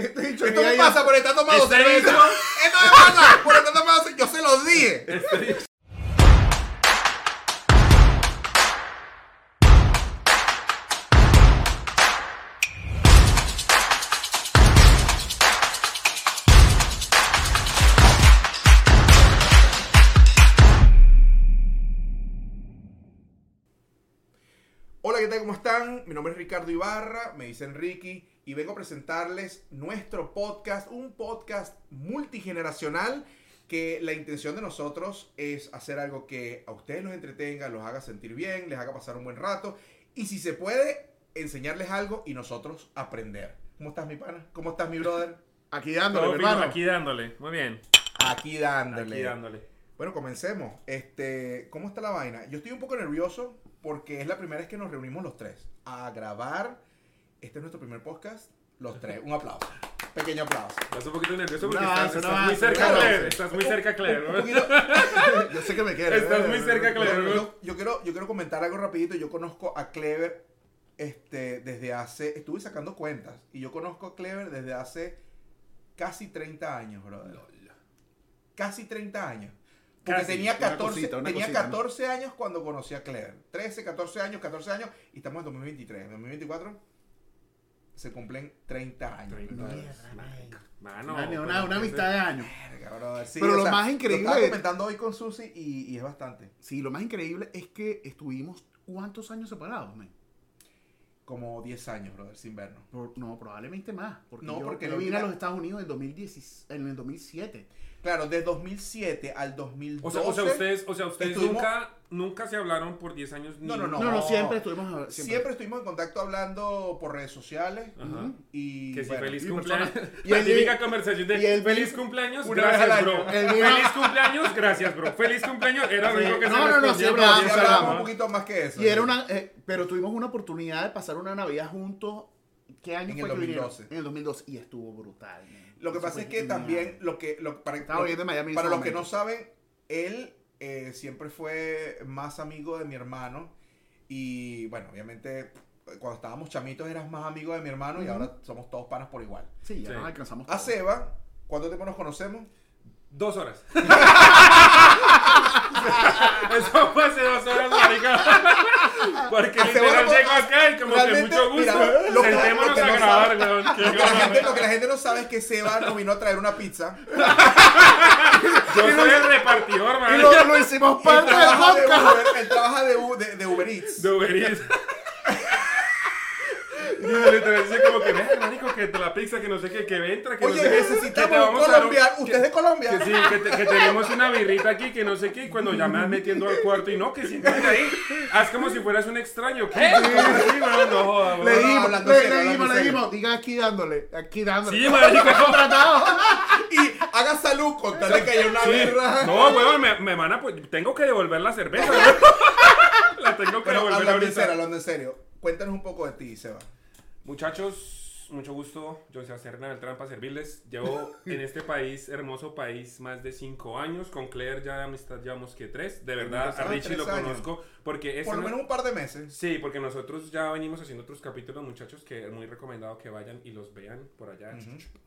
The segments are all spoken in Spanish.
Este dicho Esto me pasa por estar tomando Este cerveza. Esto me pasa por estar tomando cerveza. Yo se los dije. Ricardo Ibarra, me dicen Ricky, y vengo a presentarles nuestro podcast, un podcast multigeneracional que la intención de nosotros es hacer algo que a ustedes los entretenga, los haga sentir bien, les haga pasar un buen rato, y si se puede, enseñarles algo y nosotros aprender. ¿Cómo estás, mi pana? ¿Cómo estás, mi brother? Aquí dándole, hermano. aquí dándole. Muy bien. Aquí dándole. Aquí dándole. Bueno, comencemos. Este, ¿cómo está la vaina? Yo estoy un poco nervioso porque es la primera vez que nos reunimos los tres a grabar. Este es nuestro primer podcast. Los tres. Un aplauso. Pequeño aplauso. Estás un poquito nervioso porque No, estás, no estás muy cerca. Claire. Estás muy cerca, Claire. Un ¿no? poquito- Yo sé que me quieres. Estás muy cerca, Claire. yo- yo quiero, yo quiero comentar algo rapidito. Yo conozco a Clever este, desde hace... Estuve sacando cuentas. Y yo conozco a Clever desde hace casi 30 años, brother. Casi 30 años. Porque Casi, tenía una 14, cosita, tenía cosita, ¿no? 14 años cuando conocí a Clever. 13, 14 años, 14 años. Y estamos en 2023. En 2024 se cumplen 30 años. 30 brother. años. Mano, Una, pero una, una ¿qué amistad de años. Sí, Pero lo sea, más increíble- Lo estaba comentando hoy con Susi y, y es bastante. Sí, lo más increíble es que estuvimos ¿cuántos años separados, men? Como 10 años, brother, sin vernos. Por- no, probablemente más. Porque No, yo, porque yo vine a los Estados Unidos en, 2010, en el 2007. Claro, de 2007 al 2012. O sea, o sea, ustedes, o sea, ustedes estuvimos- nunca, nunca se hablaron por 10 años. ni- No, no, No, no, siempre estuvimos. Siempre. Siempre. estuvimos en contacto hablando por redes sociales. Ajá. Y Que si bueno, feliz y cumpleaños. persona- y la el- típica conversación de y el- feliz cumpleaños, gracias, bro. Feliz cumpleaños, gracias, bro. Feliz cumpleaños era lo único que No, se no, no, respondía siempre por hablamos, sí 10 hablamos años, un ¿no? poquito más que eso. Y era una. eh, pero tuvimos una oportunidad de pasar una Navidad juntos. ¿Qué año En fue el que vinieron? 2012. En el 2012. Y estuvo brutal. man. Lo que Eso pasa es que genial. también, lo que, lo, para, Estaba lo- Miami para los que no saben, él eh, siempre fue más amigo de mi hermano. Y bueno, obviamente, cuando estábamos chamitos eras más amigo de mi hermano y ahora somos todos panas por igual. Sí, ya Sí. nos alcanzamos. A todos. Seba, ¿cuánto tiempo nos conocemos? Dos horas. Eso fue hace dos horas, marica. Porque Hace literal llegó acá y como que realmente, mucho gusto. mira, lo que- Sentémonos lo que a no grabar, sabe- weón. Lo que, la gente, cabrón. lo que la gente no sabe es que Seba nos vino a traer una pizza. Yo soy el repartidor, Y man. lo, lo hicimos parte del podcast. Uber, él trabaja de, U- de- de Uber Eats. De Uber Eats. Y literal dice como que, "Ve, marico, que te la pizza, que no sé qué, que entra, que no Oye, sé qué. que te necesitamos vamos un a dar un- colombiano. ¿Usted es de Colombia? Que sí, que, te- que tenemos una birrita aquí, que no sé qué, y cuando ya me vas metiendo al cuarto y no, que siéntate ahí, haz como si fueras un extraño, ¿qué? ¿Cómo así, weón? No jodas, Le dijimos, hablando le, serio, le hablando dijimos, le serio. dijimos, diga aquí dándole, aquí dándole. Sí, marico. contratado. Y haga salud con tal de que haya una Sí. birra. No, weón, me, me van a, pues, tengo que devolver la cerveza, weón. La tengo que Pero devolver hablando en serio, hablando en serio. Cuéntanos un poco de ti, Seba. Muchachos, mucho gusto. Yo soy Serna Beltrán para servirles. Llevo en este país, hermoso país, más de cinco años. Con Claire ya de amistad llevamos que tres. De verdad, a Richie lo años. conozco porque es Por lo menos un par de meses. Sí, porque nosotros ya venimos haciendo otros capítulos, muchachos, que es muy recomendado que vayan y los vean por allá.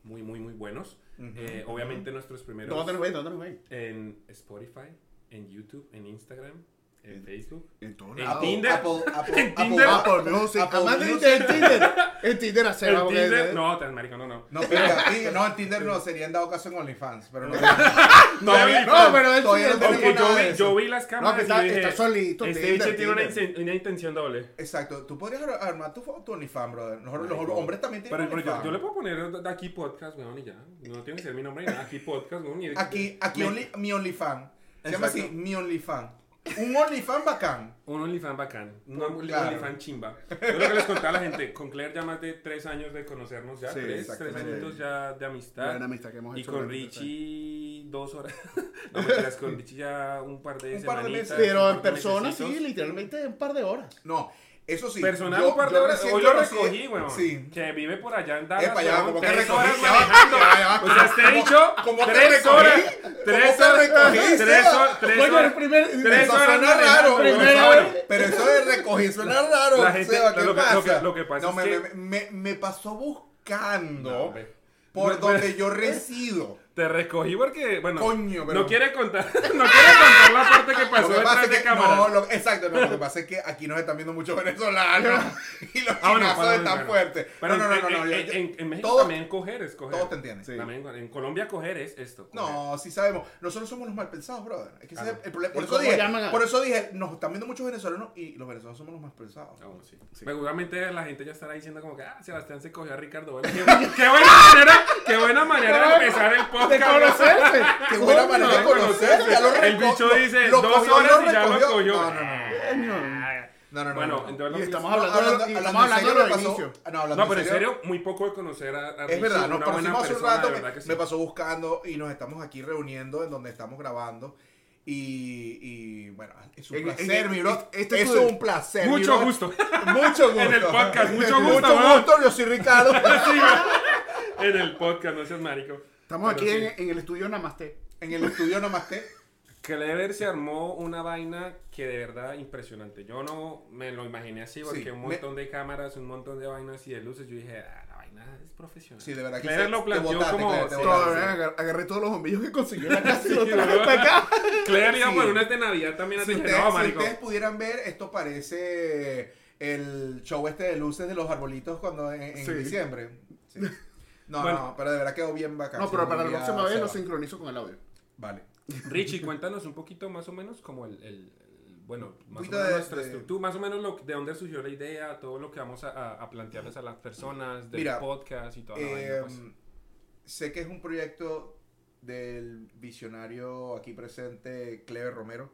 Muy, muy, muy buenos. Eh, obviamente nuestros primeros ¿Dónde nos ven? ¿Dónde nos ven? en Spotify, en YouTube, en Instagram, en Facebook. En todos En. Tinder. Apple, Apple, En Tinder. Apple Music. Apple Music. en Tinder. En Tinder En Tinder, no, tan marico, no, no. No, pero en- no, en Tinder no, sería en dado caso en OnlyFans, pero no. No, pero Todavía no tenemos yo vi, las cámaras No, está- está solito, Este bicho tiene una, intención doble. Exacto, tú podrías ar- armar tu, OnlyFans, brother. Nosotros, los hombres también tienen OnlyFans. yo le puedo poner aquí podcast, weón, y ya. No tiene que ser mi nombre ni nada. Aquí podcast, weón. Aquí, aquí mi OnlyFans. Se llama así, mi OnlyFans. Un OnlyFans bacán. Un OnlyFans bacán. Un claro. OnlyFans chimba. Yo lo que les contaba a la gente, con Claire ya más de tres años de conocernos ya. Sí, tres, tres añitos ya de amistad. Buena amistad que hemos Y hecho con tres años. Richie dos horas. No mentiras, con Richie ya un par de Un par de meses. Pero en persona, sí, literalmente un par de horas. No, eso sí. Personal yo- un par de yo horas. recién Hoy lo recogí, weón. Sí. Que vive por allá en Dallas. Epa, ya, como que tres horas manejando. O sea, este dicho, ¿Cómo que tres recogí? horas. ¿Cómo Tres horas. recogí, Tres horas. Tres Coño, horas. el primer- Tres Eso horas suena manejando, raro. Pero eso de recogí suena raro. La gente- Seba, ¿qué lo que- pasa? lo que- es me, que- me, pasó buscando. Por donde yo resido. Te recogí porque, bueno, Coño, pero- no quiere contar, no quiere contar la parte que pasó Lo que pasa detrás es de que, cámara. no, lo- exacto, no, lo que pasa es que aquí nos están viendo muchos venezolanos y los Ah, bueno, están bueno. fuertes. Pero no, no, en, no, no, en- yo- en- yo- en- en México todos- también coger es coger. todos te entienden. Sí. También, en Colombia coger es esto. coger. No, sí sabemos. Nosotros somos los mal pensados, brother. Es que ese Ah, es el problema. Por ¿Y eso, dije, a- por eso dije, nos están viendo muchos venezolanos y los venezolanos somos los más pensados. Ah, bueno, sí. Sí. Seguramente la gente ya estará diciendo como que, ah, Sebastián se cogió a Ricardo. Qué buena manera, qué buena manera de empezar el podcast. De conocerse. Qué buena manera de de conocer. Ya lo El bicho lo- dice lo dos horas lo y ya lo cogió. No, no, no. No, no, no. Bueno, no. entonces lo Y estamos No, hablando, hablando, de, y estamos hablando de pasó. inicios. No, hablando No, pero en serio, serio, muy poco de conocer a, a Es Richie, verdad, nos conocimos hace un rato, me, que sí. me pasó buscando y nos estamos aquí reuniendo en donde estamos grabando. Y, y bueno, es un En- placer, en- mi bro. este es es un placer. Mucho gusto. Mucho gusto. En el podcast, mucho gusto, Mucho gusto, yo soy Ricardo. en el podcast, no seas marico. Estamos Pero aquí sí. en, en el estudio Namaste. en el estudio Namaste. Clever se armó una vaina que de verdad impresionante. Yo no me lo imaginé así porque Sí, un me- montón de cámaras, un montón de vainas y de luces. Yo dije, ah, la vaina es profesional. Sí, de verdad que Clever lo Te planteó botaste, como- sí. botaste. Agarré todos los bombillos que conseguí en la casa y los traje ¿no? para acá. Clever iba Sí. por unas de Navidad también. Si, ustedes, no, si ustedes pudieran ver, esto parece el show este de luces de los arbolitos cuando en, en Sí. diciembre. Sí. No, Bueno. no, pero de verdad quedó bien bacán. No, pero para la próxima vez lo sincronizo con el audio. Vale. Richie, cuéntanos un poquito más o menos como el, el- el- bueno, más o menos de- nuestra de- estructura, más o menos lo, de dónde surgió la idea, todo lo que vamos a, a- a plantearles a las personas, del Mira, podcast y toda la Eh, vaina. Pues. sé que es un proyecto del visionario aquí presente, Clever Romero.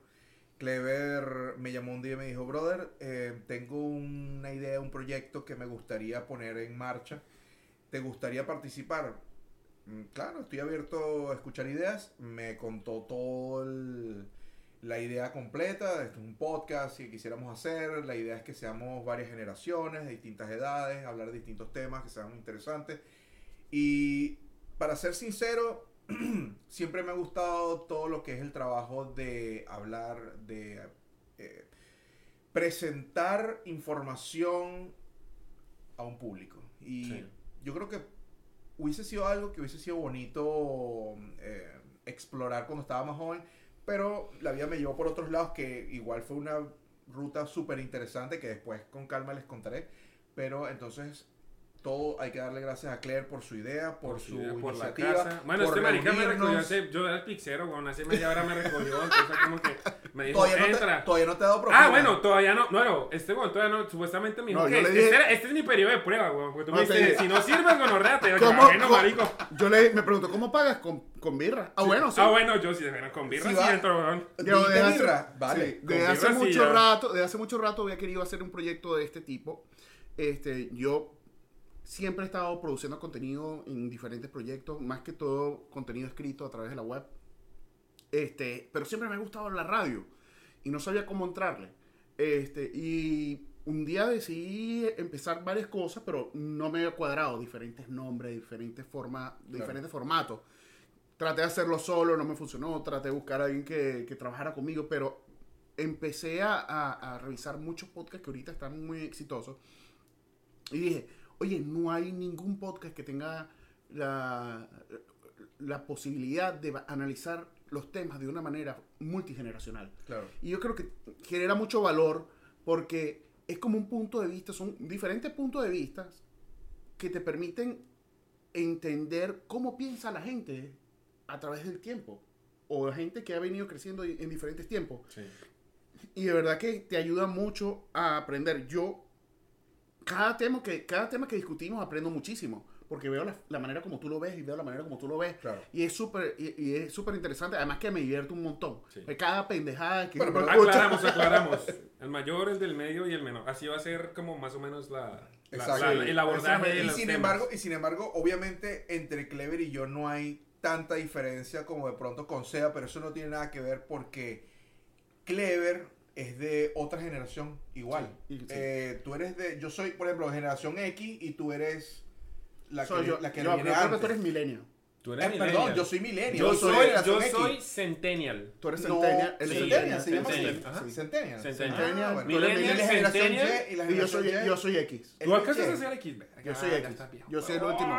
Clever me llamó un día y me dijo, brother, eh, tengo una idea, un proyecto que me gustaría poner en marcha. ¿Te gustaría participar? Mm, Claro, estoy abierto a escuchar ideas. Me contó todo el- la idea completa. Esto es un podcast que quisiéramos hacer. La idea es que seamos varias generaciones, de distintas edades, hablar de distintos temas que sean interesantes. Y para ser sincero, siempre me ha gustado todo lo que es el trabajo de hablar, de eh, presentar información a un público. Sí. Yo creo que hubiese sido algo que hubiese sido bonito eh, explorar cuando estaba más joven, pero la vida me llevó por otros lados que igual fue una ruta súper interesante que después con calma les contaré. Pero entonces todo hay que darle gracias a Claire por su idea, por, su idea, por la iniciativa, casa. Bueno, por este marica me recogió hace, yo era el pixero, bueno, hace media hora me recogió, entonces como que me dijo, Todavía no, entra. te, todavía no te he dado propina. Ah, bueno, todavía no, no, no, este bueno, todavía no, supuestamente me dijo No, que le este, dije- era- este es mi periodo de prueba, weón, porque tú No, me dices, dije- si no sirves, gonorrea, te digo, ¿Cómo? bueno, ¿Cómo? marico. Yo le, me pregunto, ¿cómo pagas? Con, con birra. Ah, bueno, sí. Ah, bueno, yo sí, bueno, con birra Sí, sí, entro, weón. Yo ¿Dijiste desde hace- birra? Vale. sí, con desde hace birra mucho rato, desde hace mucho rato había querido hacer un proyecto de este tipo. Este, yo siempre he estado produciendo contenido en diferentes proyectos, más que todo contenido escrito a través de la web. Este, pero siempre me ha gustado la radio y no sabía cómo entrarle. Este, y un día decidí empezar varias cosas, pero no me había cuadrado diferentes nombres, diferentes formas, diferentes formatos. Traté de hacerlo solo, no me funcionó. Traté de buscar a alguien que, que trabajara conmigo, pero empecé a, a- a revisar muchos podcasts que ahorita están muy exitosos. Y dije, oye, no hay ningún podcast que tenga la, la posibilidad de analizar los temas de una manera multigeneracional. Claro. Y yo creo que genera mucho valor porque es como un punto de vista, son diferentes puntos de vista que te permiten entender cómo piensa la gente a través del tiempo. O gente que ha venido creciendo en diferentes tiempos. Sí. Y de verdad que te ayuda mucho a aprender. Yo, cada tema que, cada tema que discutimos aprendo muchísimo. Porque veo la, la manera como tú lo ves y veo la manera como tú lo ves. Claro. Y es súper y, y es súper interesante. Además que me divierto un montón. Sí. Cada pendejada que pero escucha. Aclaramos, aclaramos. El mayor, el del medio y el menor. Así va a ser como más o menos la, la- la- el abordaje de Y los sin temas. embargo, y sin embargo, obviamente entre Clever y yo no hay tanta diferencia como de pronto con Seba, pero eso no tiene nada que ver porque Clever es de otra generación igual. Sí, y- sí. Eh, tú eres de, yo soy, por ejemplo, generación X y tú eres la Soy que, yo, la que yo, viene yo creo que antes. tú eres milenio. Tú Eh, perdón, yo soy millennial. Yo soy soy, generación yo X. soy centennial. Tú eres No, centennial. es sí, Centennial, se llama Centennial, Centennial. Centennial. Centennial. Ah, bueno. Millennial, Tú eres la generación Centennial, Y, y la Y yo soy, generación Y. yo soy X. ¿Tú alcanzas Y. a ser X? Yo soy Ah, X. Yo soy el último.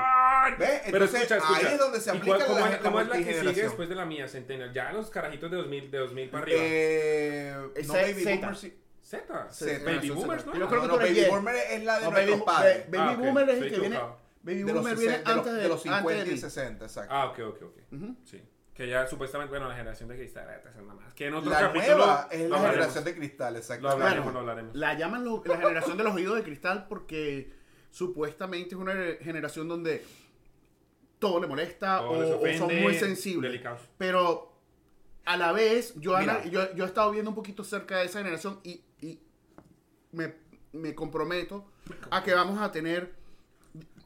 ¿Ve? Pero Entonces, escucha, escucha. ahí es donde se ¿Y aplica cuál- cómo, la- es, cómo la es la que sigue después de la mía, Centennial? Ya los carajitos de 2000, de 2000 para arriba. Eh, no Z. Baby Boomers. sí. Z. Z. Baby Generación Boomers. ¿no? Yo creo que no, eres Baby. Boomer es la de No, nuestros baby, padres. baby Ah, ok, Boomer es el que viene. Baby De los, Boomer viene 60, de los- antes de, de los antes 50 de y mí. 60, exacto. Ah, ok, ok, ok. Ujú. Sí. Que ya supuestamente, bueno, la generación de cristal es una más. Que en otro la capítulo nueva es lo la hablaremos. generación de cristal, Lo exacto. hablaremos, Bueno, lo hablaremos. La llaman lo- la generación de los oídos de cristal porque supuestamente es una generación donde todo le molesta Todo o, son muy sensibles. delicados. Pero a la vez, yo, Mira. yo, yo he estado viendo un poquito cerca de esa generación y, y me, me comprometo a que vamos a tener,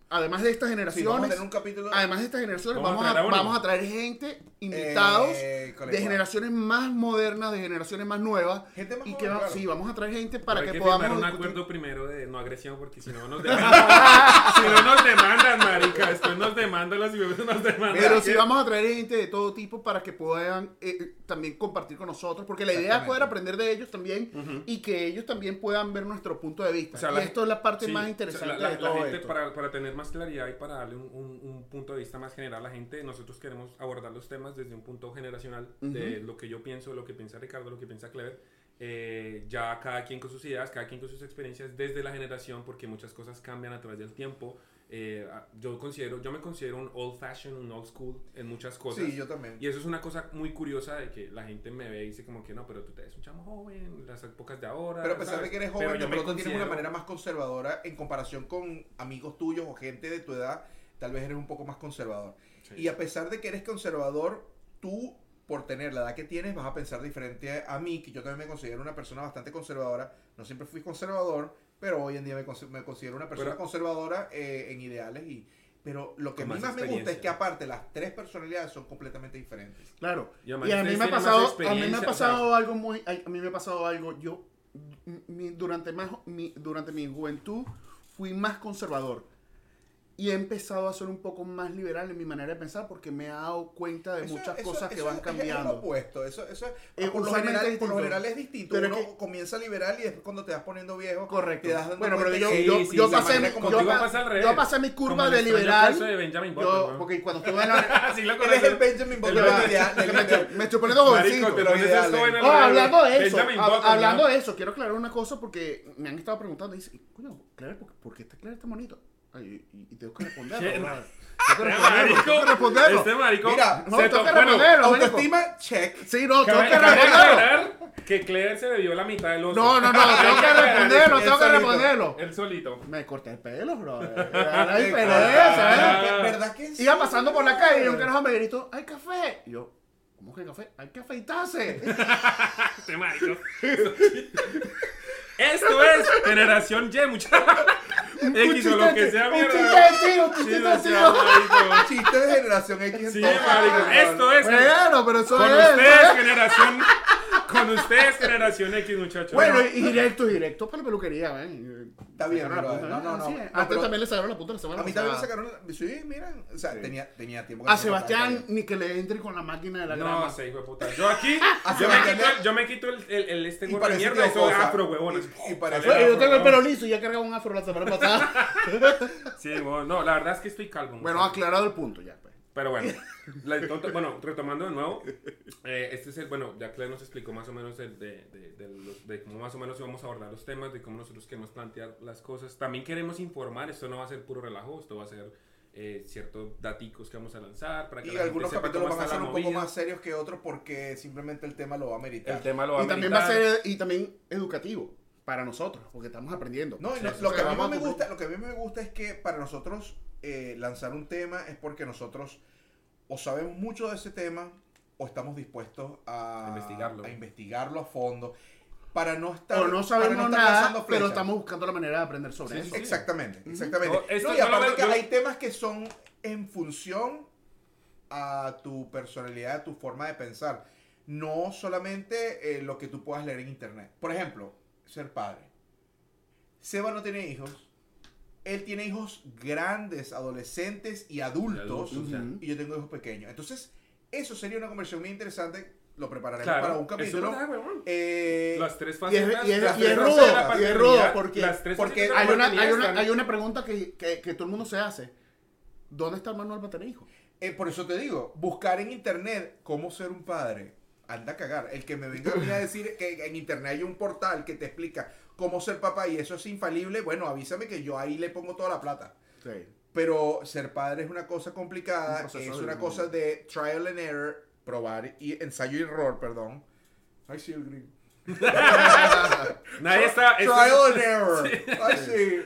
además de estas Sí, vamos a generaciones, tener un capítulo. además de estas generaciones, Vamos vamos, a traer a vamos a traer gente, invitados Eh, de generaciones más modernas, de generaciones más nuevas. Gente más y que va- claro. sí, vamos a traer gente para Pero hay que, que podamos un discutir. acuerdo primero de no agresión porque si no nos demandan. si no nos demandan, marica. Después nos demandan las ciudades nos demandan. Pero sí vamos a traer gente de todo tipo para que puedan eh, eh, también compartir con nosotros, porque la idea es poder aprender de ellos también y que ellos también puedan ver nuestro punto de vista. O sea, y la- esto es la parte Sí, más o sea, interesante la, la- de la todo gente, esto. para, para tener más claridad y para darle un, un- un punto de vista más general a la gente, nosotros queremos abordar los temas desde un punto generacional de lo que yo pienso, lo que piensa Ricardo, lo que piensa Clever. eh, ya cada quien con sus ideas, cada quien con sus experiencias desde la generación, porque muchas cosas cambian a través del tiempo. Eh, a- yo considero, yo me considero un old fashion, un old school en muchas cosas. Sí, yo también. Y eso es una cosa muy curiosa de que la gente me ve y dice como que no, pero tú te ves un chamo joven, las épocas de ahora. Pero a pesar ¿sabes? de que eres Pero joven, yo de pronto tienes una considero- manera más conservadora en comparación con amigos tuyos o gente de tu edad, tal vez eres un poco más conservador. Sí. Y a pesar de que eres conservador, tú, por tener la edad que tienes, vas a pensar diferente a mí, que yo también me considero una persona bastante conservadora. No siempre fui conservador, pero hoy en día me, consi- me considero una persona Pero- conservadora eh, en ideales. y Pero lo que a mí más me gusta es que aparte las tres personalidades son completamente diferentes. Claro. Y a mí me ha pasado, a mí me ha o sea- pasado algo muy, a mí me ha pasado algo. Yo mi- durante más, mi, durante mi juventud fui más conservador y he empezado a ser un poco más liberal en mi manera de pensar porque me he dado cuenta de Eso- muchas eso- cosas que van es- Es cambiando. opuesto. Eso, eso, Eh, por, lo usualmente general, es por lo general es distinto. Pero Uno que- comienza liberal y después cuando te vas poniendo viejo, Correcto. te das Bueno, pero yo, yo, Sí, yo pasé, mi- como yo, yo pasé mi Como curva el de liberal. de Benjamin Button, Yo, porque cuando estuve en la, Sí, lo Él conoces. es el Benjamin Button me, estoy, poniendo jovencito. hablando de eso, hablando de eso, quiero aclarar una cosa porque me han estado preguntando, dice, coño, ¿por, qué está Claire tan bonito? Ay, y, y tengo que responderlo. ¿Qué? ¿verdad? Este Tengo que responderlo, marico, tengo que responderlo. este marico Mira, no, se tengo que responderlo. Autoestima, check. Sí, no, tengo que responderlo. que Claire se bebió la mitad del oso. No, no, no, tengo que responderlo, tengo que solito. responderlo. Él solito. Me corté el pelo, bro. Era la Ah, diferencia, ¿eh? ¿Verdad que sí? Iba pasando por la calle y un carajo me gritó, ¡hay café! Y yo, ¿cómo que café? ¡Hay que afeitarse! Este marico. Esto es generación Y, muchachos. X o lo que sea, un mierda. chiste de tío, un chiste no de. Chiste de generación X. Sí, marico. Esto es. Bueno, pero eso Con es. ustedes, generación. Con ustedes, generación X, muchachos. Bueno, y directo, directo para la peluquería, ¿eh? Está bien, la punta, No, no, no. así No. Antes pero- también le sacaron la punta la semana A mí también sacaron. Sí, miren. O sea, Sí. tenía, tenía tiempo. que A no Sebastián, ni que le entre con la máquina de la No, grama. se hijo de puta. Yo aquí, yo me quito, el- yo me quito el, el, el este gorro de mierda, afro, huevón. Y- y parece- Bueno, yo tengo el pelo liso y ya cargaba un afro la semana pasada. Sí, bueno, no, la verdad es que estoy calvo. bueno, aclarado el punto ya. Pero bueno, la- entonces, bueno, retomando de nuevo, eh, este es el, bueno, ya Claire nos explicó más o menos el de, de, de los- de cómo más o menos íbamos a abordar los temas, de cómo nosotros queremos plantear las cosas. También queremos informar, esto no va a ser puro relajo, esto va a ser eh, ciertos daticos que vamos a lanzar para que Y algunos capítulos van a ser un poco más serios que otros porque simplemente el tema lo va a meritar. El tema lo va Y a también va a ser y también educativo para nosotros, porque estamos aprendiendo. No, lo, que a mí me gusta, lo que a mí me gusta es que para nosotros eh, lanzar un tema es porque nosotros o sabemos mucho de ese tema o estamos dispuestos a, A investigarlo. a investigarlo a fondo para no estar O no sabemos estar nada, pero estamos buscando la manera de aprender sobre Sí, eso. sí. Exactamente, exactamente. No, No, y aparte que yo- hay temas que son en función a tu personalidad, a tu forma de pensar. No solamente eh, lo que tú puedas leer en internet. Por ejemplo, ser padre. Seba no tiene hijos. Él tiene hijos grandes, adolescentes y adultos. Y adultos, ya. Y yo tengo hijos pequeños. Entonces, eso sería una conversión muy interesante. Lo prepararemos Claro, para un es capítulo. verdad. Eh, Las tres Y es, facetas. y es- rudo, y es rudo, porque, las tres hay, una, hay, paternidad una, están- hay una pregunta que, que, que todo el mundo se hace. ¿dónde está el manual para tener hijos? Eh, por eso te digo, buscar en internet cómo ser un padre. Anda a cagar. El que me venga a mí a decir que en internet hay un portal que te explica cómo ser papá y eso es infalible, bueno, avísame que yo ahí le pongo toda la plata. Sí. Pero ser padre es una cosa complicada, es una cosa de trial and error, probar y ensayo y error, perdón. Ay, sí, el gringo. Nadie está. esto- Trial and error. Ay, sí.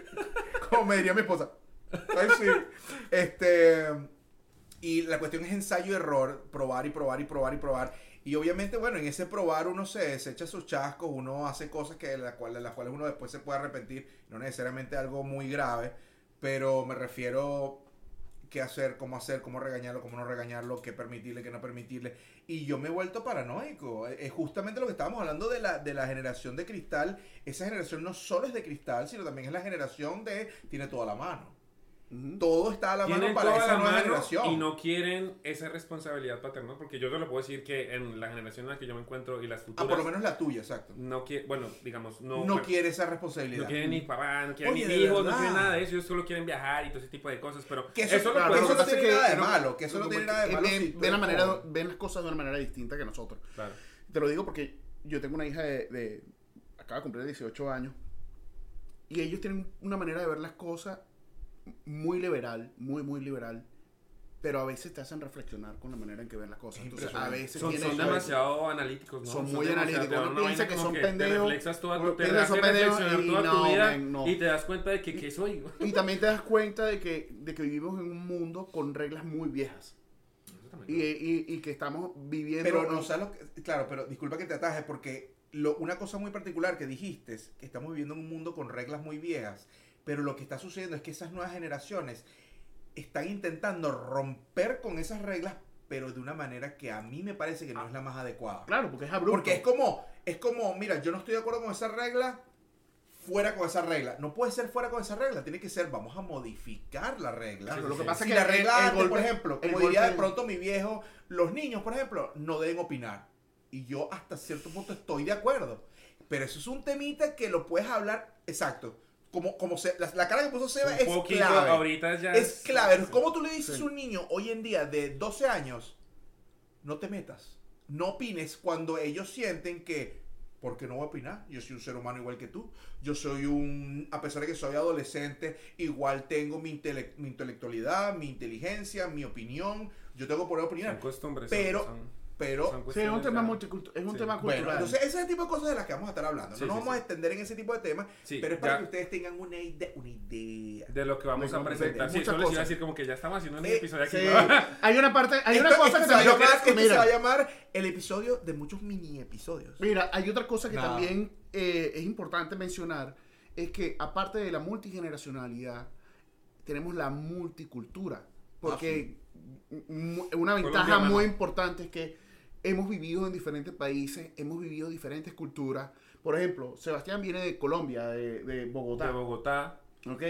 Como me diría mi esposa. Ay, sí. Este. Y la cuestión es ensayo y error, probar y probar y probar y probar. Y obviamente, bueno, en ese probar uno se, echa sus chascos, uno hace cosas que de las cuales, de las cuales uno después se puede arrepentir, no necesariamente algo muy grave, pero me refiero qué hacer, cómo hacer, cómo regañarlo, cómo no regañarlo, qué permitirle, qué no permitirle. Y yo me he vuelto paranoico. Es justamente lo que estábamos hablando de la, de la generación de cristal. Esa generación no solo es de cristal, sino también es la generación de tiene toda la mano. Todo está a la mano para esa nueva mano generación. y no quieren esa responsabilidad paterna porque yo te lo puedo decir que en la generación en la que yo me encuentro y las ah, futuras por lo menos la tuya, exacto. no quiere bueno digamos no No, quiere esa responsabilidad. no quieren ni papá no quieren Oye, ni hijos no quieren nada de eso ellos solo quieren viajar y todo ese tipo de cosas pero Que eso- eso, claro, lo eso no tiene que- nada de pero- malo, que eso no tiene nada de malo. Ven, si ven la manera, ven las cosas de una manera distinta que nosotros. claro Te lo digo porque yo tengo una hija de, de- acaba de cumplir 18 años y ellos tienen una manera de ver las cosas muy liberal, muy, muy liberal, pero a veces te hacen reflexionar con la manera en que ven las cosas. Es Entonces, a veces son, son a veces- demasiado analíticos ¿no? Son muy demasiado- analíticos. te Uno piensa que son te pendejos, reflexas toda tu, te piensa que hace son pendejos reflexionar y toda no, tu vida men, no. y te das cuenta de que qué soy Y también te das cuenta de que, de que vivimos en un mundo con reglas muy viejas y, y- y que estamos viviendo... Pero no sabes que- Claro, pero disculpa que te ataje porque lo- una cosa muy particular que dijiste es que estamos viviendo en un mundo con reglas muy viejas. Pero lo que está sucediendo es que esas nuevas generaciones están intentando romper con esas reglas, pero de una manera que a mí me parece que no es la más adecuada. Claro, porque es abrupto. Porque es como, es como, mira, yo no estoy de acuerdo con esa regla, fuera con esa regla. No puede ser fuera con esa regla, tiene que ser, vamos a modificar la regla. Claro, Sí, lo sí, que sí. pasa Si es la que regla, el- el antes, por golpe- ejemplo, el como diría de golpe- pronto mi viejo, los niños, por ejemplo, no deben opinar. Y yo hasta cierto punto estoy de acuerdo. Pero eso es un temita que lo puedes hablar, exacto. Como, como se, la, la cara que puso Seba un es poquito clave. ahorita ya Es clave. ¿Cómo tú le dices Sí. a un niño hoy en día de 12 años, no te metas? No opines cuando ellos sienten que, ¿por qué no voy a opinar? Yo soy un ser humano igual que tú. Yo soy un, a pesar de que soy adolescente, igual tengo mi, intele- mi intelectualidad, mi inteligencia, mi opinión. Yo tengo por son opinar. costumbres Pero- son- Pero, Sí, es un tema multicultural. Es un Sí. tema bueno, cultural. entonces ese es el tipo de cosas de las que vamos a estar hablando. Sí, no nos sí, vamos sí. a extender en ese tipo de temas, Sí, pero es para ya- que ustedes tengan una idea. Una idea. de lo que vamos a presentar. Sí, muchas eso les iba a decir como que ya estamos haciendo un Eh, episodio aquí. Hay una parte, hay una cosa esto que se va a llamar- esto se mira, va a llamar el episodio de muchos mini episodios. Mira, hay otra cosa que No. también eh, es importante mencionar, es que aparte de la multigeneracionalidad, tenemos la multicultura. Porque mu- una ventaja muy importante es que hemos vivido en diferentes países, hemos vivido diferentes culturas. Por ejemplo, Sebastián viene de Colombia, de, de Bogotá. De Bogotá. ¿ok?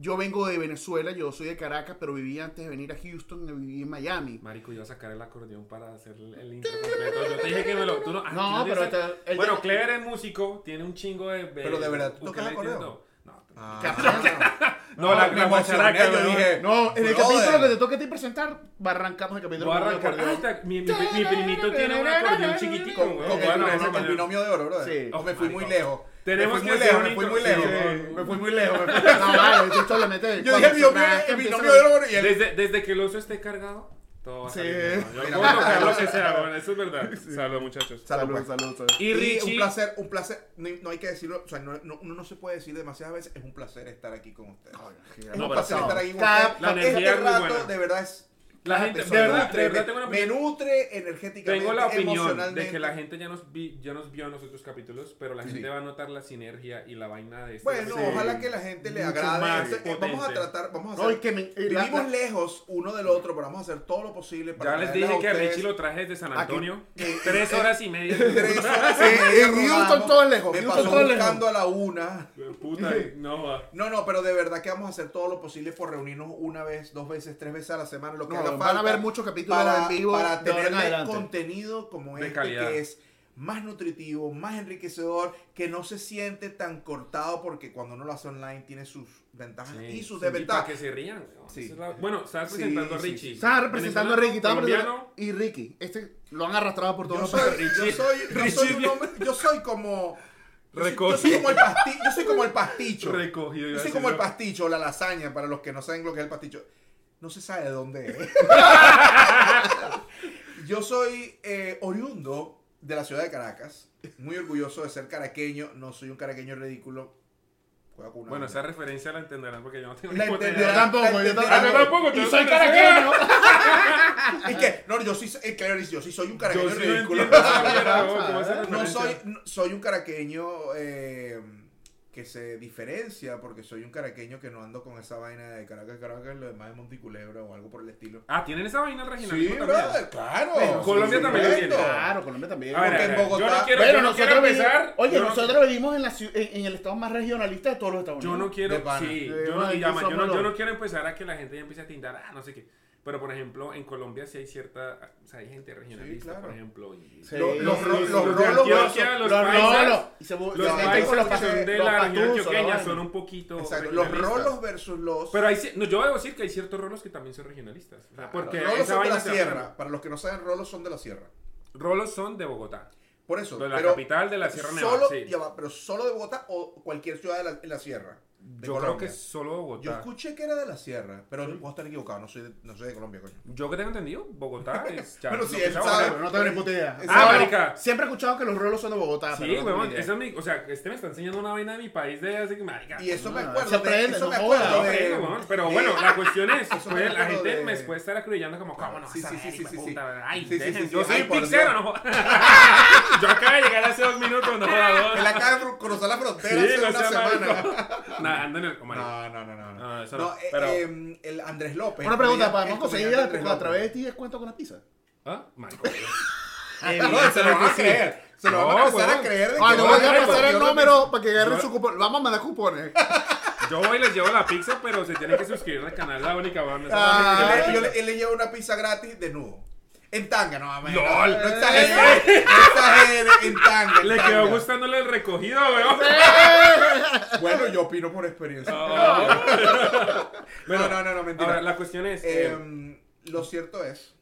Yo vengo de Venezuela, yo soy de Caracas, pero viví antes de venir a Houston, viví en Miami. Marico, iba a sacar el acordeón para hacer el, intro completo. Yo te dije que me lo. Tú no, ah, No, pero dices- este- Bueno, Clever es músico, tiene un chingo de. Pero de verdad, ¿tú tocas acordeón? todo. No, Ah, no, la, me la emocioné, yo ¿no? dije, No, en el Brother. capítulo que te toca a ti presentar, va arrancamos el capítulo Voy a arrancar. ta- mi, mi, mi primito tiene un acordeón chiquitico. con, güey. con Bueno, el, binomio de oro, bro. Sí. Oh, me fui muy lejos. Tenemos me fui que muy lejos, me fui muy lejos. Me fui muy lejos. me fui- No, vale, tú solamente. Yo dije el binomio, de oro y el... Desde que el oso esté cargado, todo va a Sí. Yo puedo tocar lo que sea, bueno, eso es verdad. Salud, muchachos. Salud, Salud, salud, salud. Y Y Richie. un placer, un placer, no, no hay que decirlo, o sea, no, no- uno no se puede decir demasiadas veces, es un placer estar aquí con ustedes. Es No, un placer no. estar aquí con Cada- ustedes. la energía este es muy rato, buena. de verdad, es... La gente- de verdad, nutre, de verdad me- tengo una me nutre energéticamente, Tengo la opinión de que la gente ya nos, vi, ya nos vio en los otros capítulos, pero la Sí. gente va a notar la sinergia y la vaina de este Bueno, Sí. ojalá que la gente le agrade. más Este, eh, vamos a tratar, vamos a No, hacer... que me- la- Vivimos la- lejos uno del otro, pero vamos a hacer todo lo posible para Ya les dije a que a Richie lo traje desde San Aquí- Antonio. que- Tres horas y media. tres horas y media en Houston todo lejos, Me pasó todo buscando lejos. a la una. Puta, no. No, no, pero de verdad que vamos a hacer todo lo posible por reunirnos una vez, dos veces, tres veces a la semana, lo que No, haga van a haber muchos capítulos para, en vivo para adelante. contenido como De este calidad. que es más nutritivo, más enriquecedor, que no se siente tan cortado porque cuando uno lo hace online tiene sus ventajas Sí, y sus sí, desventajas. Para que se rían. ¿no? Sí. Esa es la- Bueno, estás Sí, presentando a sí, Richie. sí. Estaba representando a Ricky. Representando- y Ricky. Este lo han arrastrado por todos Yo países. yo soy, yo soy Richie. un hombre- yo soy como... Yo soy el pasti- yo soy como el pasticho. Recogido. Yo soy como el pasticho o la lasaña, para los que no saben lo que es el pasticho. No se sabe de dónde es. Yo soy eh, oriundo de la ciudad de Caracas. Muy orgulloso de ser caraqueño. No soy un caraqueño ridículo. Bueno, esa referencia la entenderán porque yo no tengo La ni puta Yo idea. tampoco, yo Ah, tampoco. Y soy caraqueño. Es que, no, yo sí, eh, claro, yo sí soy un caraqueño Yo sí no ridículo. entiendo ¿no? Soy, no- soy un caraqueño eh, que se diferencia porque soy un caraqueño que no ando con esa vaina de Caracas, Caracas, lo demás de Monticulebra o algo por el estilo. Ah, ¿tienen esa vaina Sí, regionalismo también? brother, claro. Bueno, Colombia sí, también lo tiene. Claro, Colombia también. A ver, Porque a en ver, Bogotá- yo no quiero, Bueno, yo no quiero nosotros vivimos- empezar. Oye, yo no- nosotros vivimos en, la, en, en el estado más regionalista de todos los Estados Yo Unidos. no quiero, sí, yo, no, yo, yo no quiero empezar a que la gente ya empiece a tindar, ah, no sé qué. Pero, por ejemplo, en Colombia sí hay cierta, o sea, hay gente regionalista, claro. por ejemplo. Y, Sí. Lo- los, Sí, sí, los sí, de rolos Antioquia, versus- los Los paisas, rolos. Los paisas con los que son pas- de los la región antioqueña son un poquito Exacto, los rolos versus los... Pero hay, no, yo debo decir que hay ciertos rolos que también son regionalistas. O sea, porque los rolos esa son de la sierra. Para los que no saben, rolos son de la sierra. Rolos son de Bogotá. Por eso. De la pero capital de la Sierra Nevada. Solo, sí. ya va, pero solo de Bogotá o cualquier ciudad de la, en la sierra. De Yo creo Colombia. que es solo Yo Bogotá. escuché que era de la sierra, pero puedo estar equivocado, no soy de, no soy de Colombia, coño. Yo que tengo entendido, Bogotá es. lo sí, que él es sabe. Bogotá. No tengo ni puta idea. Ah, marica. Siempre he escuchado que los rolos son de Bogotá. Sí, pero no esa es mi, o sea, este me está enseñando una vaina de mi país de hace que marica. Y eso me Ah, acuerdo. se de- aprende, eso no me acuerdo No, de- pero, weón, pero de- bueno, la cuestión es, Eso pues, la gente de- me puede estar acrudillando como, ¿cómo no Sí, sí, sí, de sí, sí. Ay, Sí, sí, sí, yo sí. soy pixero, no. Yo acabo de llegar hace dos minutos, no jodas. Él acaba de cruzar la frontera Sí, hace no una semana. Marico. Nah, anda en el... marico. No, no, no, no. No, No, eso no, eh, pero- eh, el Andrés López. Una pregunta, comediante- ¿para el no conseguir a, Andrés a López. través de ti descuento con la pizza? ¿Ah? Marico. No, se lo van a creer. Se lo van a No, empezar a creer. de Ah, que yo no, voy a pasar el yo no- número para que agarren Yo- su cupón. Vamos a mandar cupones. Yo voy y les llevo la pizza, pero se tienen que suscribir al canal La Única Banda. Ah, Yo le- le- yo le- él le lleva una pizza gratis desnudo. En tanga, no mames. LOL. No, no exagere. No exagere. En tanga. en Le tanga. quedó gustándole el recogido, weón. Bueno, yo opino por experiencia. Ah. No, no, no, no, mentira. Ahora, la cuestión es, eh, Em, lo cierto es.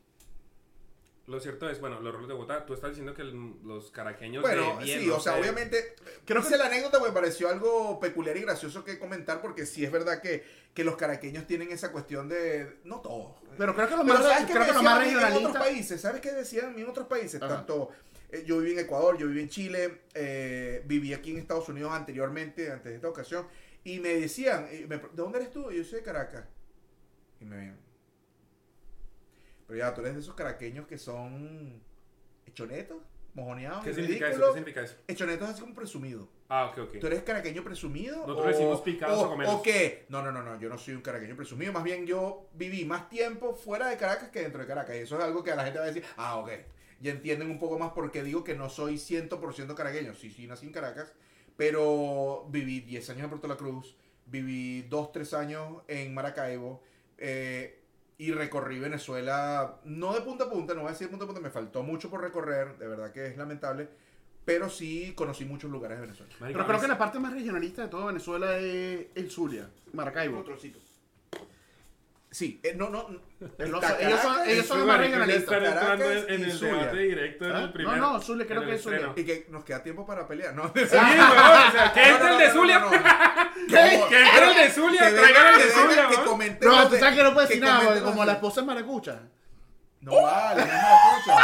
Lo cierto es, bueno, los roles de Bogotá, tú estás diciendo que el- los caraqueños Bueno, de bien, sí, no o sea, sé, obviamente. Creo que la anécdota me pareció algo peculiar y gracioso que comentar porque sí es verdad que, que los caraqueños tienen esa cuestión de. No todos. Pero creo que lo más, ¿sabes creo me que lo más a mí en otros regionalista. países? ¿Sabes qué decían a mí en otros países? Ajá. Tanto. eh, yo viví en Ecuador, yo viví en Chile, eh, viví aquí en Estados Unidos anteriormente, antes de esta ocasión, y me decían, me- ¿de dónde eres tú? Yo soy de Caracas. Y me. Pero ya, tú eres de esos caraqueños que son hechonetos, mojoneados, ¿Qué significa eso? ¿Qué significa eso? Hechonetos así como presumido. Ah, ok, ok. ¿Tú eres caraqueño presumido? Nosotros decimos picados o comeros. ¿O qué? No, no, no, no, yo no soy un caraqueño presumido. Más bien yo viví más tiempo fuera de Caracas que dentro de Caracas. Y eso es algo que a la gente va a decir, ah, ok. Ya entienden un poco más porque digo que no soy 100% caraqueño. Sí, sí, nací en Caracas. Pero viví 10 años en Puerto La Cruz. Viví 2, 3 años en Maracaibo. eh, y recorrí Venezuela, no de punta a punta, no voy a decir de punta a punta, me faltó mucho por recorrer, de verdad que es lamentable. Pero sí conocí muchos lugares de Venezuela. Pero creo que la parte más regionalista de todo Venezuela es el Zulia, Maracaibo. trocito. Sí, eh, no, no. Ellos son- ellos son- Caracas, ellos son Sí, los más regionalistas. Caracas en, en el Zulia. debate directo en ¿Ah? el primer... No, no, Zulia creo en que es Zulia. Y que nos queda tiempo para pelear, ¿no? Sí, weón, o sea, que entre el de Zulia. ¿Qué? Que entre el de Zulia, Que traigan el de Zulia, que comentemos No, tú sabes que no puedes decir nada, porque como la esposa es maracucha. No vale, no me escucha.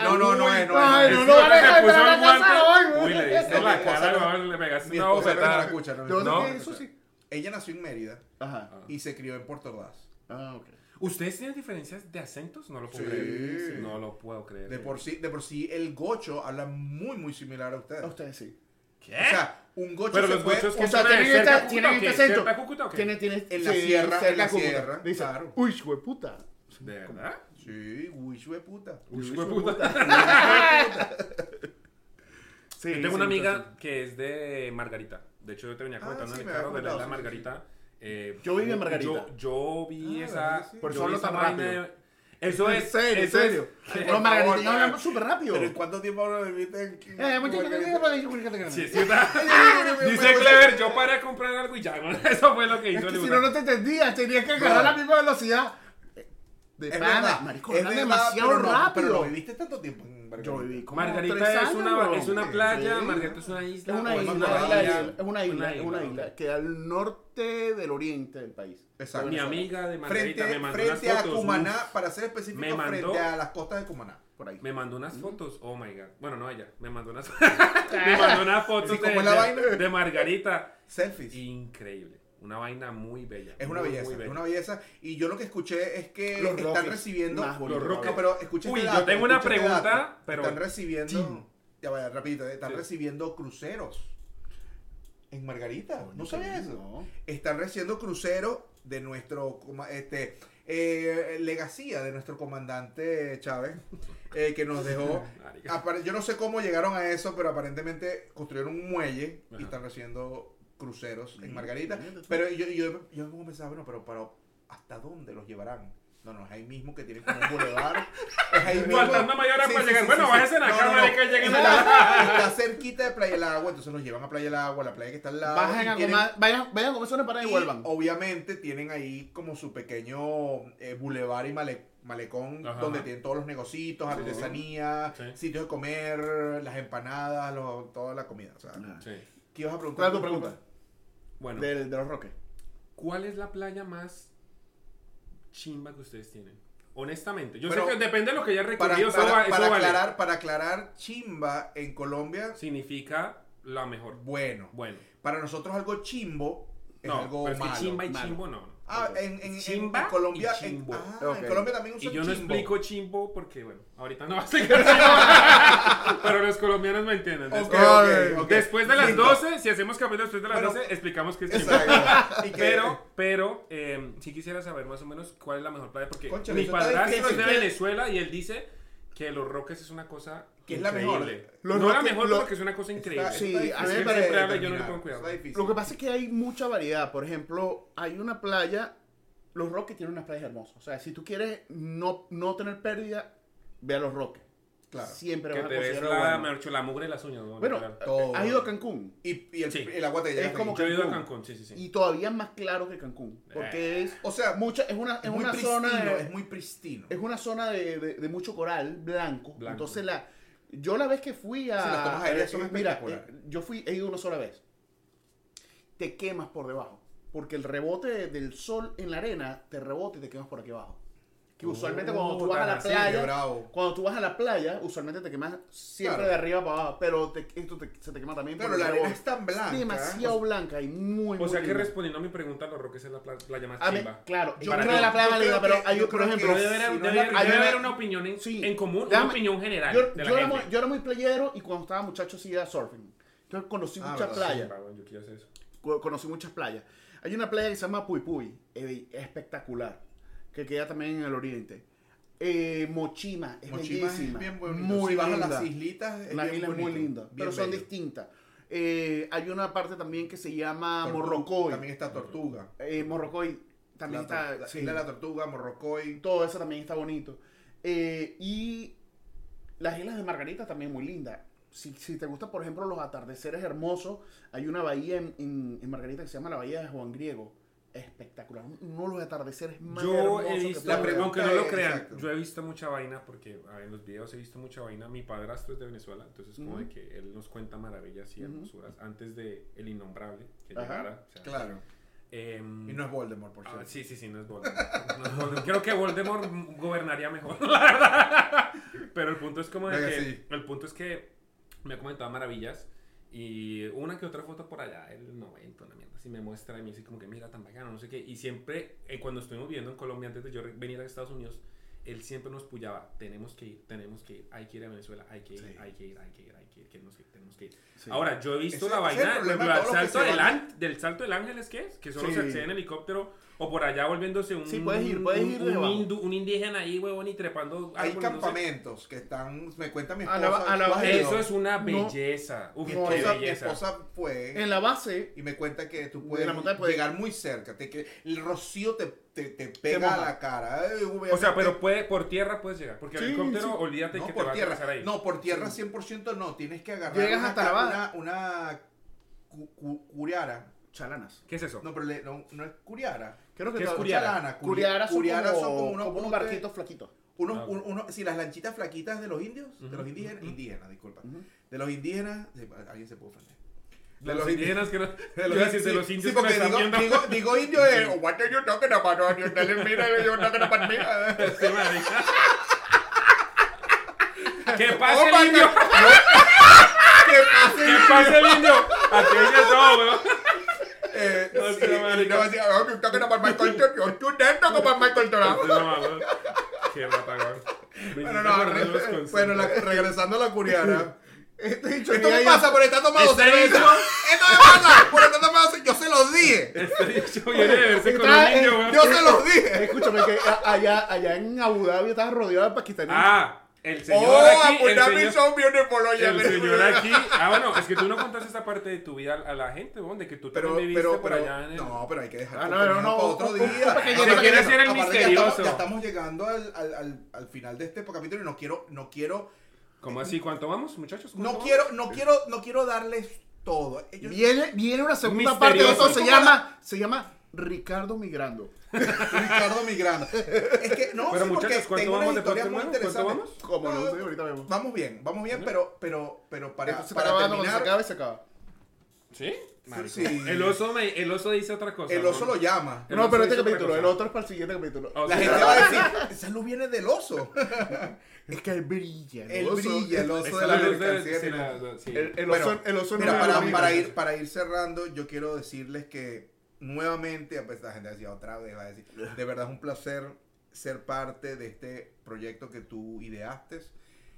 No, no, no es, no es. Ay, no no es. lo van a Se dejar puso entrar a la casa hoy, Uy, le Mi la esposa cara, no- le pegaste Mi una no es bofetada. maracucha, no, ¿De dónde No. es eso sí? Ella nació en Mérida Ajá. y se crió en Puerto Ordaz. Ah, ok. ¿Ustedes tienen diferencias de acentos? No lo puedo Sí. creer. No lo puedo creer. De por sí, de por sí el gocho habla muy, muy similar a ustedes. A ustedes sí. ¿Qué? O sea, un gocho Pero se los gochos que O sea, son de tienen cerca esta- a tienen Cúcuta, este ¿o qué? acento. ¿Cerca a Cúcuta o qué? Tiene, tiene, En la sí, sierra, cerca en la Cúcuta. sierra, Dice, claro. uy, de puta. ¿De verdad? Sí, uy, puta. Uy, fue puta. Sí, Yo tengo sí, una amiga entonces- que es de Margarita. De hecho, yo te venía Ah, comentando sí, en me el carro había de la comentado, isla sí, sí, Margarita. Eh, Yo viví en Margarita. Yo, yo vi Ah, esa. ¿verdad que sí? Por yo solo vi esa tan vaina rápido. de- Eso En es. serio, en serio. es- Los margariteños favor, hablan súper rápido. ¿Pero en cuánto tiempo ahora viviste en Eh, mucho- Sí, sí, una- Dice Clever, yo paré a comprar algo y ya, ¿no? Eso fue lo que Es hizo que el si no, no te entendías. Tenías que agarrar la misma velocidad. De Es pana, verdad, marico, es hablan demasiado pero no, Pero rápido. no viviste tanto tiempo en Margarita. Yo viví como Margarita tres es una, es una playa, Sí. Margarita es una isla. Es una isla, es una isla, es una isla, Una es una isla, isla que al norte del oriente del país. Exacto. Mi amiga de Margarita Frente, me mandó frente unas a. Cumaná, uf, para ser específico, Me mandó- frente a las costas de Cumaná. Por ahí. Me mandó unas fotos. Oh my god. Bueno, no ella. Me mandó unas, me mandó unas fotos Sí, de, Margarita. Selfies. Increíble. Una vaina muy bella. Es una muy, belleza, muy es una belleza. Y yo lo que escuché es que Los están recibiendo. más bonito Los. No, pero escuché Uy, este yo tengo una este pregunta, dato. pero- Están recibiendo. Ya vaya, rapidito. Están Sí. recibiendo cruceros. En Margarita. ¿No sabías eso? No. Están recibiendo cruceros de nuestro. Este, eh, legacía de nuestro comandante Chávez. eh, que nos dejó. Yo no sé cómo llegaron a eso, pero aparentemente construyeron un muelle Ajá. y están recibiendo cruceros en Mm, Margarita. Pero yo, yo, yo me pongo a pensar, bueno, pero, pero ¿hasta dónde los llevarán? No, no, es ahí mismo que tienen como un boulevard. Es ahí mismo. Faltando hora Sí, para sí, llegar. sí, Bueno, sí, bájense sí. acá, No, no, no. lleguen a Está, está cerquita de Playa del Agua, entonces los llevan a Playa del Agua, la playa que está al lado. Bajen a vayan, vayan a comer una parada y y vuelvan. obviamente tienen ahí como su pequeño eh, boulevard y male- malecón Ajá. donde tienen todos los negocios, artesanía, Sí. sitios de comer, las empanadas, lo- toda la comida. O sea, Ajá. Sí. ¿qué ibas a preguntar? ¿Cuál es tu pregunta? Bueno, Del- de los roques. ¿cuál es la playa más chimba que ustedes tienen? Honestamente, yo Pero- sé que depende de lo que haya Para, eso, para- para vale. aclarar, para aclarar, chimba en Colombia, Significa la mejor. bueno. Bueno. Para nosotros algo chimbo es no, algo pero es que malo. chimba y malo. chimbo no. Ah, en, en, en- Chimba en Colombia. y en- chimbo. ah, en Colombia también Y usan yo no chimbo. explico chimbo porque, bueno, ahorita no va a explicar chimbo. pero los colombianos me entienden. Después, de las Listo. 12, si hacemos capítulo después de las Bueno, 12, explicamos qué es chimbo. Exacto. Y Pero, pero, eh, sí quisiera saber más o menos cuál es la mejor playa, porque mi padrastro es de Venezuela y él dice que Los Roques es una cosa Que es la mejor. Los no la mejor lo- porque es una cosa increíble. Está- Sí, está a mí me parece- de siempre habla y yo no le cuidado. Lo que pasa es que hay mucha variedad. Por ejemplo, hay una playa. Los Roques tienen unas playas hermosas. O sea, si tú quieres no, no tener pérdida, ve a los Roques. Claro. Siempre Que vas a te ves la, bueno. la mugre de las uñas. ¿no? Bueno. Todo. has ido a Cancún. Y, y el, Sí. el agua te llega Es como aquí. Yo he ido a Cancún. Cancún, sí, sí, sí. Y todavía más claro que Cancún. Porque es O sea, mucha, es una, es es muy una pristino, zona. de- es muy pristino. Es una zona de, de- de mucho coral blanco. Blanco. Entonces, la, yo la vez que fui a. Sí, las tomas aéreas son eh, mira, eh, yo fui, he ido una sola vez. Te quemas por debajo. Porque el rebote del sol en la arena te rebota y te quemas por aquí abajo. Que usualmente cuando tú vas a la playa. bravo. Cuando tú vas a la playa, usualmente te quemas siempre Claro. de arriba para abajo. Pero te- esto te- se te quema también el la arena es tan blanca. demasiado blanca y muy, O muy sea que respondiendo a mi pregunta, Los Roques es la pla- playa más mí, chimba. claro, yo creo que la playa más linda, pero que- hay, por que ejemplo, Debe haber, si no debe- es la debe primera- haber una opinión en, Sí. en común, una Déjame- opinión general yo, de la yo era gente. muy, yo era muy playero y cuando estaba muchacho hacía surfing. Entonces conocí Ah, muchas playas. Chimba, bueno, yo quiero hacer eso. Co- Conocí muchas playas. Hay una playa que se llama Puy Puy, eh, espectacular, que queda también en el oriente. Eh, Mochima, es Mochima es bellísima. bien bonito. Muy si linda. las islitas, es Las bien islas muy bien pero son distintas. Eh, hay una parte también que se llama Morrocoy. También está Tortuga. Eh, Morrocoy también La, está. la sí. isla de la Tortuga, Morrocoy. Todo eso también está bonito. Y las islas de Margarita también muy lindas. Si, si te gustan, por ejemplo, los atardeceres hermosos, hay una bahía en, en- en Margarita que se llama la Bahía de Juan Griego. Espectacular. Uno de los atardeceres más Yo he que visto, La pregunta aunque no lo crean, exacto. yo he visto mucha vaina porque a ver, en los videos he visto mucha vaina. Mi padrastro es de Venezuela, entonces como de que él nos cuenta maravillas y hermosuras antes de el innombrable que Ajá. llegara. o sea, Claro. em, Y no es Voldemort, por ah, cierto. sí, sí, sí, no es Voldemort. No es Voldemort. Creo que Voldemort gobernaría mejor, la verdad. Pero el punto es como de Venga, que sí. el punto es que me ha comentado maravillas y una que otra foto por allá, el 90, una mierda, así me muestra y me dice como que mira tan bacano, no sé qué. Y siempre, eh, cuando estuvimos viviendo en Colombia antes de yo venir a Estados Unidos, él siempre nos puyaba, tenemos que ir, tenemos que ir, hay que ir a Venezuela, hay que ir, Sí. hay que ir, hay que ir, hay que ir, tenemos que ir, tenemos que ir. Sí. Ahora, yo he visto Ese- la es el vaina, problema que salto del, del salto del ángel es que es, que solo Sí. se accede en helicóptero o por allá volviéndose un, Sí, puedes ir, puedes un, ir un debajo. hindu- un indígena ahí, huevón, y trepando Hay árboles, no sé. campamentos que están, me cuenta mi A esposa. Eso es una No. belleza. Uf, Mi qué esposa, mi belleza. esposa fue En la base, y me cuenta que tú De puedes la llegar muy cerca, te- que el rocío te te, te pega a la cara. Ay, O sea, pero puede, por tierra puedes llegar. Porque el helicóptero, sí. olvídate no que te por va a tierra. aterrizar ahí. No, por tierra 100% no. Tienes que agarrar Llegas una, hasta la una, base. una cu- cu- curiara. Chalanas. ¿Qué es eso? No, pero le- no, no es curiara. Creo que ¿Qué es curiara? Chalana. Curi- Curiaras son, curiaras como, son como unos, como unos barquitos flaquitos. Unos, Ah. un- uno- sí, las lanchitas flaquitas de los indios, de los indígenas, disculpa. De los indígenas, sí, alguien se puede ofender. De los indígenas que no. De de los indios sí, me porque están digo, viendo. digo, digo indio es, what are you talking about? You're telling me that you're talking about me. Sí. ¿Qué pasa Oh, el indio? ¿Qué pasa? ¿Qué pasa el indio? Aquí de todo, weón. Eh, No, sí, y no decía, oh. Qué weón. Me Bueno, no, re- bueno la- regresando a la curiara. Este dicho Esto me pasa por estar tomando Este cerveza. Esto me pasa por estar tomando cerveza. Yo se los dije. Este dicho viene de verse con Está- un indio, eh, weón. Yo se los dije. Escúchame, que allá, allá en Abu Dhabi estás rodeado de pakistaníes. Ah, el señor Oh, aquí. El señor, so beautiful. Oye, el señor aquí. Ah, bueno, es que tú no contaste esa parte de tu vida a la gente, weón, de que tú Pero, también viviste pero, por pero, allá en el. no, pero hay que dejar Ah, no, no, no, para otro día. Se quiere hacer el misterioso. estamos, ya estamos llegando al, al, al, al final de este capítulo y no quiero, no quiero, ¿Cómo así? ¿Cuánto vamos, muchachos? ¿Cuánto no vamos? quiero, no quiero, no quiero darles todo. Ellos- Viene, viene una segunda Misterioso. parte de esto, se ¿Cómo llama, se llama Ricardo Migrando. Ricardo Migrano. Es que no, Pero sí, muchachos, porque ¿cuánto tengo una vamos de historia muy interesante. ¿Cuánto vamos? Como no sé, ahorita vemos. Vamos bien, vamos bien, pero, pero, pero para, Esto se para acabando, cuando se terminar, acaba y se acaba. ¿Sí? Sí. El, oso me- el oso dice otra cosa. el oso ¿no? lo llama. El No, pero este capítulo, el otro es para el siguiente capítulo. La gente va a decir, esa luz viene del oso. Es que él brilla. Él oso. brilla, el oso de la mercancía. El, el oso, el oso Mira, no para, para ir, para ir cerrando, yo quiero decirles que nuevamente, pues la gente decía otra vez, va a decir, de verdad es un placer ser parte de este proyecto que tú ideaste.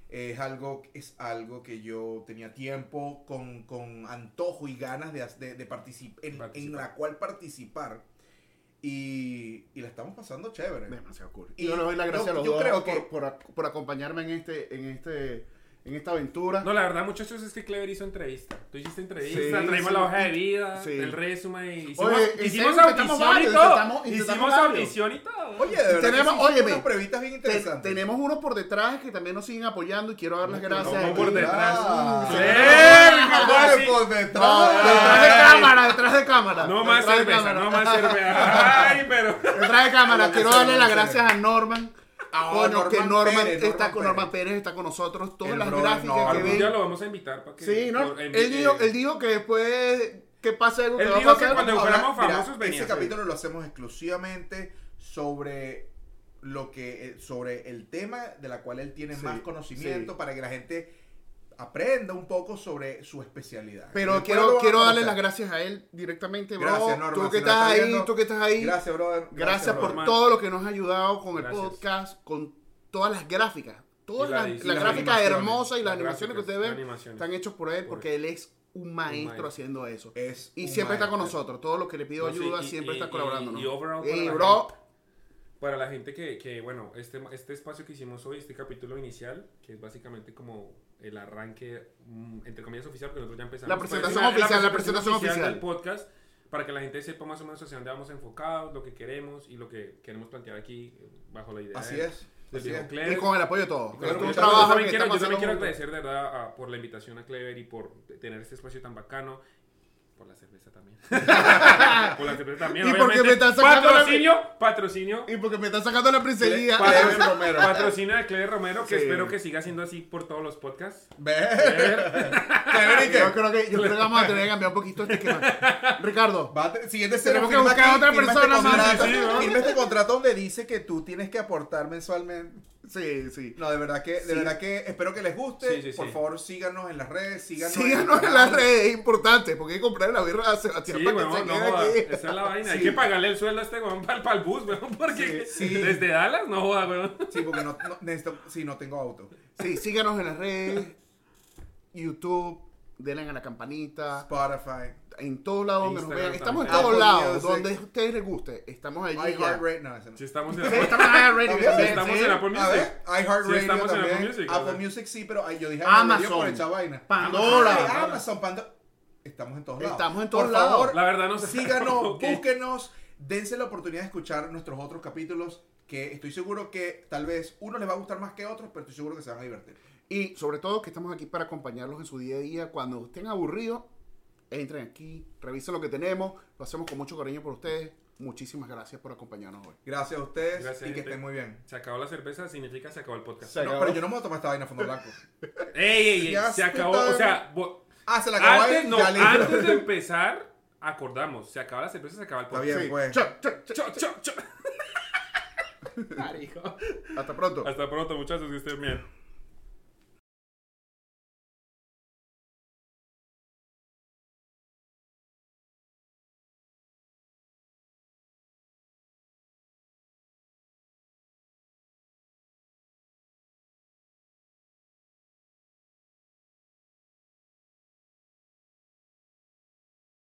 Es algo, es algo que yo tenía tiempo con, con antojo y ganas de, de, de particip- en, en Participar. la cual participar. Y, y la estamos pasando chévere. Demasiado cool. Y yo le doy las gracias a los yo dos creo por, que- por, por acompañarme en este, en este, en esta aventura. No, la verdad, muchachos, es que Clever hizo entrevista. Tú hiciste entrevista, Sí, traímos sí. la hoja de vida, Sí. el resumen, hicimos, Oye, hicimos audición y todo. intentamos- intentamos hicimos audición y todo. Oye, de verdad. Tenemos- óyeme, unas preguntas bien Te- interesantes. tenemos unos por detrás que también nos siguen apoyando y quiero dar las No, gracias. no, aquí. por detrás. Ah, Sí, ah, por No, detrás. detrás de cámara, detrás de cámara. No más cerveza, no más cerveza. Ay, pero... Detrás de cámara, quiero darle las vamos a hacer. Gracias a Norman. Ah, Coño, que Norman Pérez, está Norman con Pérez. Norman Pérez, está con nosotros. Todas El las brother gráficas Norman. que ven. día lo vamos a invitar para que... Sí, ¿no? Él dijo, él dijo que después que pase algo que Él va a dijo que cuando fuéramos famosos venía. Ese capítulo lo hacemos exclusivamente sobre lo que eh, sobre el tema de la cual él tiene Sí, más conocimiento sí. para que la gente aprenda un poco sobre su especialidad. Pero quiero, quiero darle las gracias a él directamente, bro. Gracias, Norman, tú que estás está ahí, viendo. tú que estás ahí. Gracias, brother. Gracias por todo lo que nos ha ayudado con el Gracias. podcast, con todas las gráficas. Todas Y la- las, y las las gráficas hermosas y las las animaciones que ustedes ven están hechos por él Por- porque él es un maestro, maestro. haciendo eso. Es Y siempre está con nosotros. Todo lo que le pido No, sí, ayuda y- siempre y- está y- colaborando. y overall bro. Para la gente que, que, bueno, este, este espacio que hicimos hoy, este capítulo inicial, que es básicamente como el arranque, mm, entre comillas, oficial, porque nosotros ya empezamos. La presentación Pues, la- oficial, la presentación oficial. del podcast, para que la gente sepa más o menos hacia dónde vamos enfocados, lo que queremos y lo que queremos plantear aquí eh, bajo la idea Así de- es. Así es. Clever. Y con el apoyo de con el apoyo todos. Yo también quiero, yo también quiero agradecer de verdad a- por la invitación a Clever y por tener este espacio tan bacano. Por la cerveza también. por la cerveza también. Y porque me están sacando la- Patrocinio, patrocinio. Y porque me están sacando la princería. Patrocinio Clever Romero. Patrocinio de Clever Romero, que Sí. espero que siga siendo así por todos los podcasts. Ve. Clever. Clever, ¿y qué? Yo creo que, yo creo que vamos a tener que cambiar un poquito este esquema. Ricardo, Va a te- siguiente Tenemos que buscar aquí, otra firma persona este más. firma este contrato donde dice que tú tienes que aportar mensualmente. Sí, sí. No, de verdad que, de Sí. verdad que espero que les guste. Sí, sí, sí. Por favor, síganos en las redes, síganos, Síganos en las redes, es importante, porque hay que comprarle la birra a Sebastián Sí, para que weón, se no quede aquí. Esa es la vaina. Hay que pagarle el sueldo a este weón para, el bus, weón, porque Sí, sí. desde Dallas no joda, weón. Sí, porque no, no, necesito, sí, no tengo auto. Sí, síganos en las redes, YouTube, denle a la campanita, Spotify, en todos lados donde nos vean. Estamos en todos lados, donde a ustedes les guste. Estamos allí iHeartRadio, no, no. Si estamos Sí, en estamos Apple A Music. iHeartRadio estamos en también. Apple Music, Apple. Music sí, pero yo dije Amazon. Pandora. Amazon, Pandora. Estamos en todos lados. Estamos en todos Por lados. favor, La verdad no sé. síganos, búsquenos, dense la oportunidad de escuchar nuestros otros capítulos que estoy seguro que tal vez uno les va a gustar más que otros, pero estoy seguro que se van a divertir. Y sobre todo que estamos aquí para acompañarlos en su día a día. Cuando estén aburridos, entren aquí, revisen lo que tenemos. Lo hacemos con mucho cariño por ustedes. Muchísimas gracias por acompañarnos hoy. Gracias a ustedes Gracias, y que estén muy bien. Se acabó la cerveza, significa se acabó el podcast. Se No, acabó. pero yo no me voy a tomar esta vaina a fondo blanco. ¡Ey, ey, ey! Se acabó, está- o sea, Ah, se la acabó antes, no, de empezar, acordamos, se acaba la cerveza, se acaba el Está podcast. bien, pues. Chao, chao, chao. Chao, chao, chao. Hasta pronto. Hasta pronto, muchachos, que estén bien.